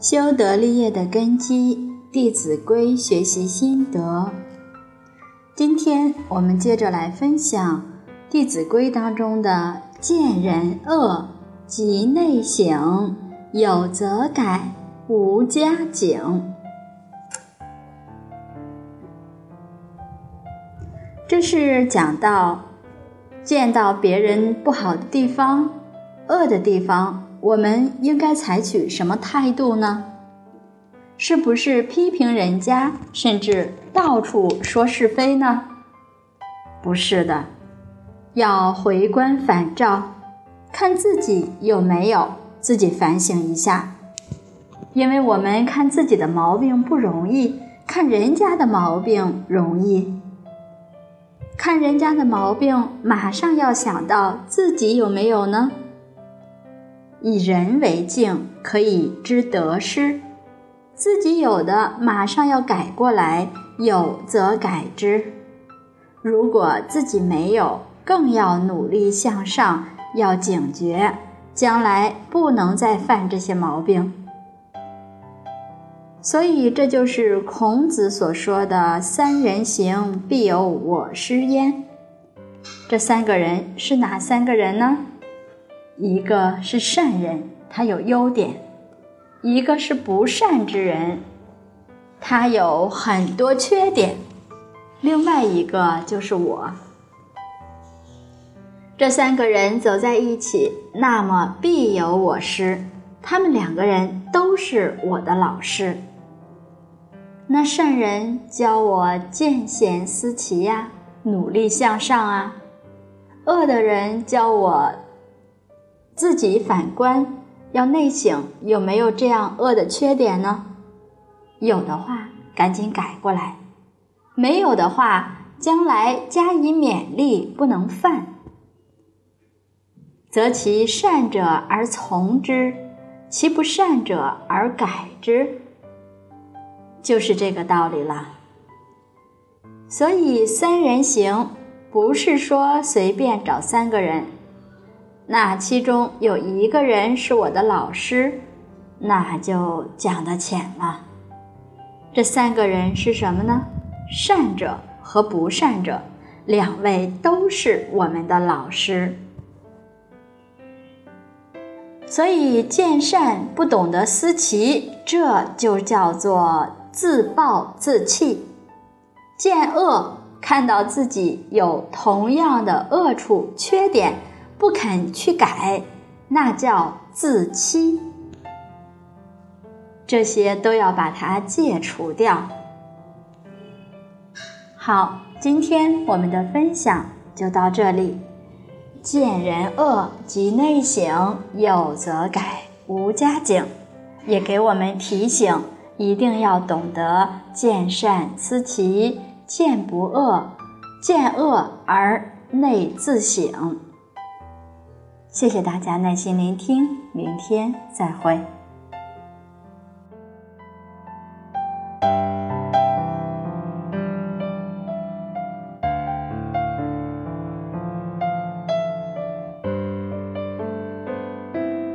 修德立业的根基，《弟子规》学习心得。今天我们接着来分享《弟子规》当中的“见人恶，即内省，有则改，无加警”。这是讲到见到别人不好的地方、恶的地方。我们应该采取什么态度呢？是不是批评人家，甚至到处说是非呢？不是的，要回观反照，看自己有没有，自己反省一下。因为我们看自己的毛病不容易，看人家的毛病容易。看人家的毛病，马上要想到自己有没有呢？以人为镜，可以知得失。自己有的，马上要改过来，有则改之；如果自己没有，更要努力向上，要警觉，将来不能再犯这些毛病。所以，这就是孔子所说的“三人行，必有我师焉”。这三个人是哪三个人呢？一个是善人，他有优点；一个是不善之人，他有很多缺点；另外一个就是我。这三个人走在一起，那么必有我师。他们两个人都是我的老师。那善人教我见贤思齐呀，努力向上啊；恶的人教我。自己反观，要内省，有没有这样恶的缺点呢？有的话，赶紧改过来；没有的话，将来加以勉励，不能犯。择其善者而从之，其不善者而改之，就是这个道理了。所以三人行，不是说随便找三个人。那其中有一个人是我的老师，那就讲得浅了。这三个人是什么呢？善者和不善者，两位都是我们的老师。所以见善不懂得思齐，这就叫做自暴自弃；见恶看到自己有同样的恶处、缺点。不肯去改，那叫自欺。这些都要把它戒除掉。好，今天我们的分享就到这里。见人恶即内省，有则改，无加警，也给我们提醒，一定要懂得见善思齐，见不恶，见恶而内自省。谢谢大家耐心聆听，明天再会。